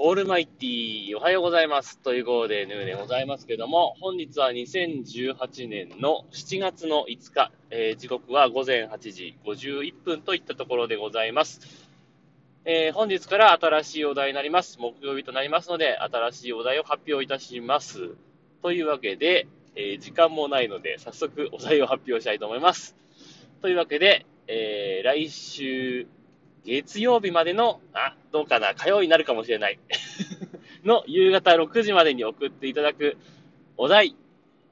オールマイティー、おはようございます。ということで、ヌーでございますけども、本日は2018年の7月の5日、えー時刻は午前8時51分といったところでございます。えー本日から新しいお題になります。木曜日となりますので、新しいお題を発表いたします。というわけで、えー時間もないので、早速お題を発表したいと思います。というわけで、え来週、月曜日までの、あ、どうかな、火曜になるかもしれない。の夕方6時までに送っていただくお題、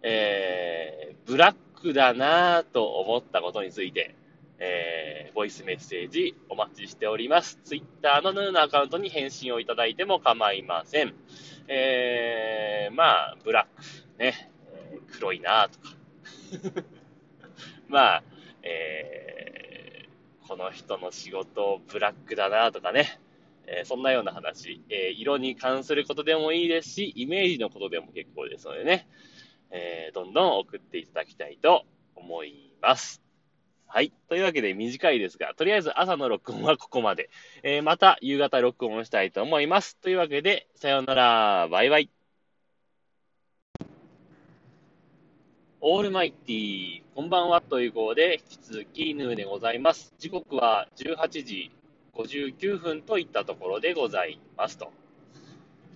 えー、ブラックだなぁと思ったことについて、えー、ボイスメッセージお待ちしております。ツイッターのヌーのアカウントに返信をいただいても構いません。えー、まあ、ブラック、ね、黒いなぁとか。まあ、この人の仕事ブラックだなとかね、えーそんなような話、えー色に関することでもいいですし、イメージのことでも結構ですのでね、えーどんどん送っていただきたいと思います。はい。というわけで短いですが、とりあえず朝の録音はここまで。えーまた夕方録音したいと思います。というわけで、さようなら、バイバイ。オールマイティー、こんばんはという号で、引き続きヌーでございます。時刻は18時59分といったところでございます。と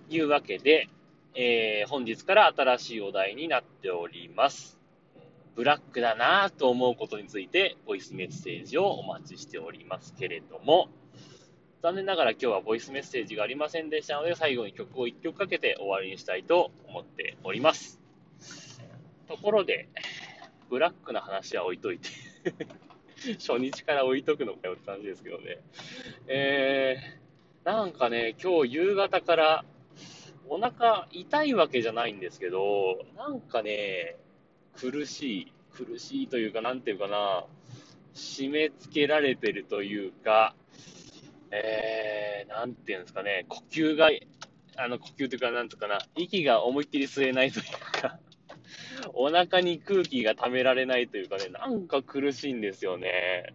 いうわけで、えー本日から新しいお題になっております。ブラックだなぁと思うことについて、ボイスメッセージをお待ちしておりますけれども、残念ながら今日はボイスメッセージがありませんでしたので、最後に曲を1曲かけて終わりにしたいと思っております。ところで、ブラックな話は置いといて、初日から置いとくのかよって感じですけどね。えー、なんかね、今日夕方からお腹痛いわけじゃないんですけど、なんかね、苦しい、苦しいというか、なんていうかな、締め付けられてるというか、えー、なんていうんですかね、呼吸が、あの、呼吸というか、なんとかな、息が思いっきり吸えないというか、お腹に空気が溜められないというかね、なんか苦しいんですよね。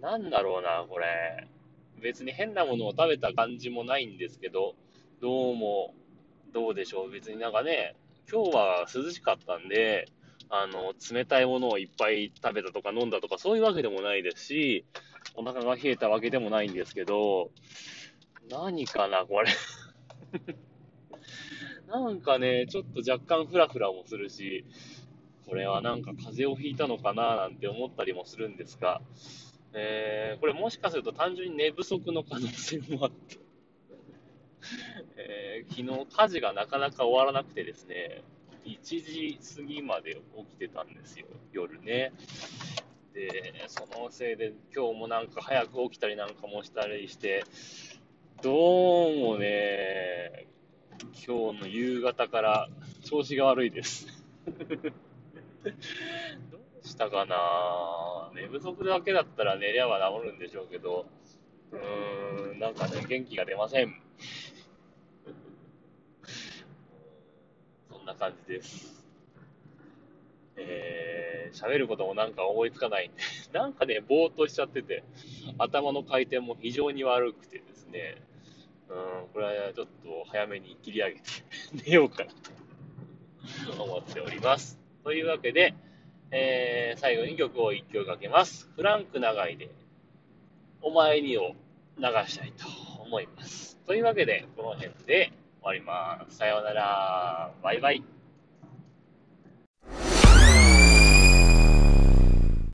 なんだろうな、これ。別に変なものを食べた感じもないんですけど、どうも、どうでしょう。別になんかね、今日は涼しかったんで、あの、冷たいものをいっぱい食べたとか飲んだとかそういうわけでもないですし、お腹が冷えたわけでもないんですけど、何かな、これ。なんかね、ちょっと若干フラフラもするし、これはなんか風邪をひいたのかななんて思ったりもするんですが、えー、これもしかすると単純に寝不足の可能性もあって、えー昨日家事がなかなか終わらなくてですね、1時過ぎまで起きてたんですよ、夜ね。で、そのせいで今日もなんか早く起きたりなんかもしたりして、どうもね、今日の夕方から調子が悪いです。どうしたかな？寝不足だけだったら寝りゃは治るんでしょうけど、うーん、なんかね、元気が出ません。そんな感じです。えー、喋ることもなんか思いつかないんで、なんかね、ぼーっとしちゃってて、頭の回転も非常に悪くてですね、うん、これはちょっと早めに切り上げて 寝ようかなと思っております。というわけで、えー、最後に曲を一曲かけます。フランク長いで、お前にを流したいと思います。というわけで、この辺で終わります。さようなら。バイバイ。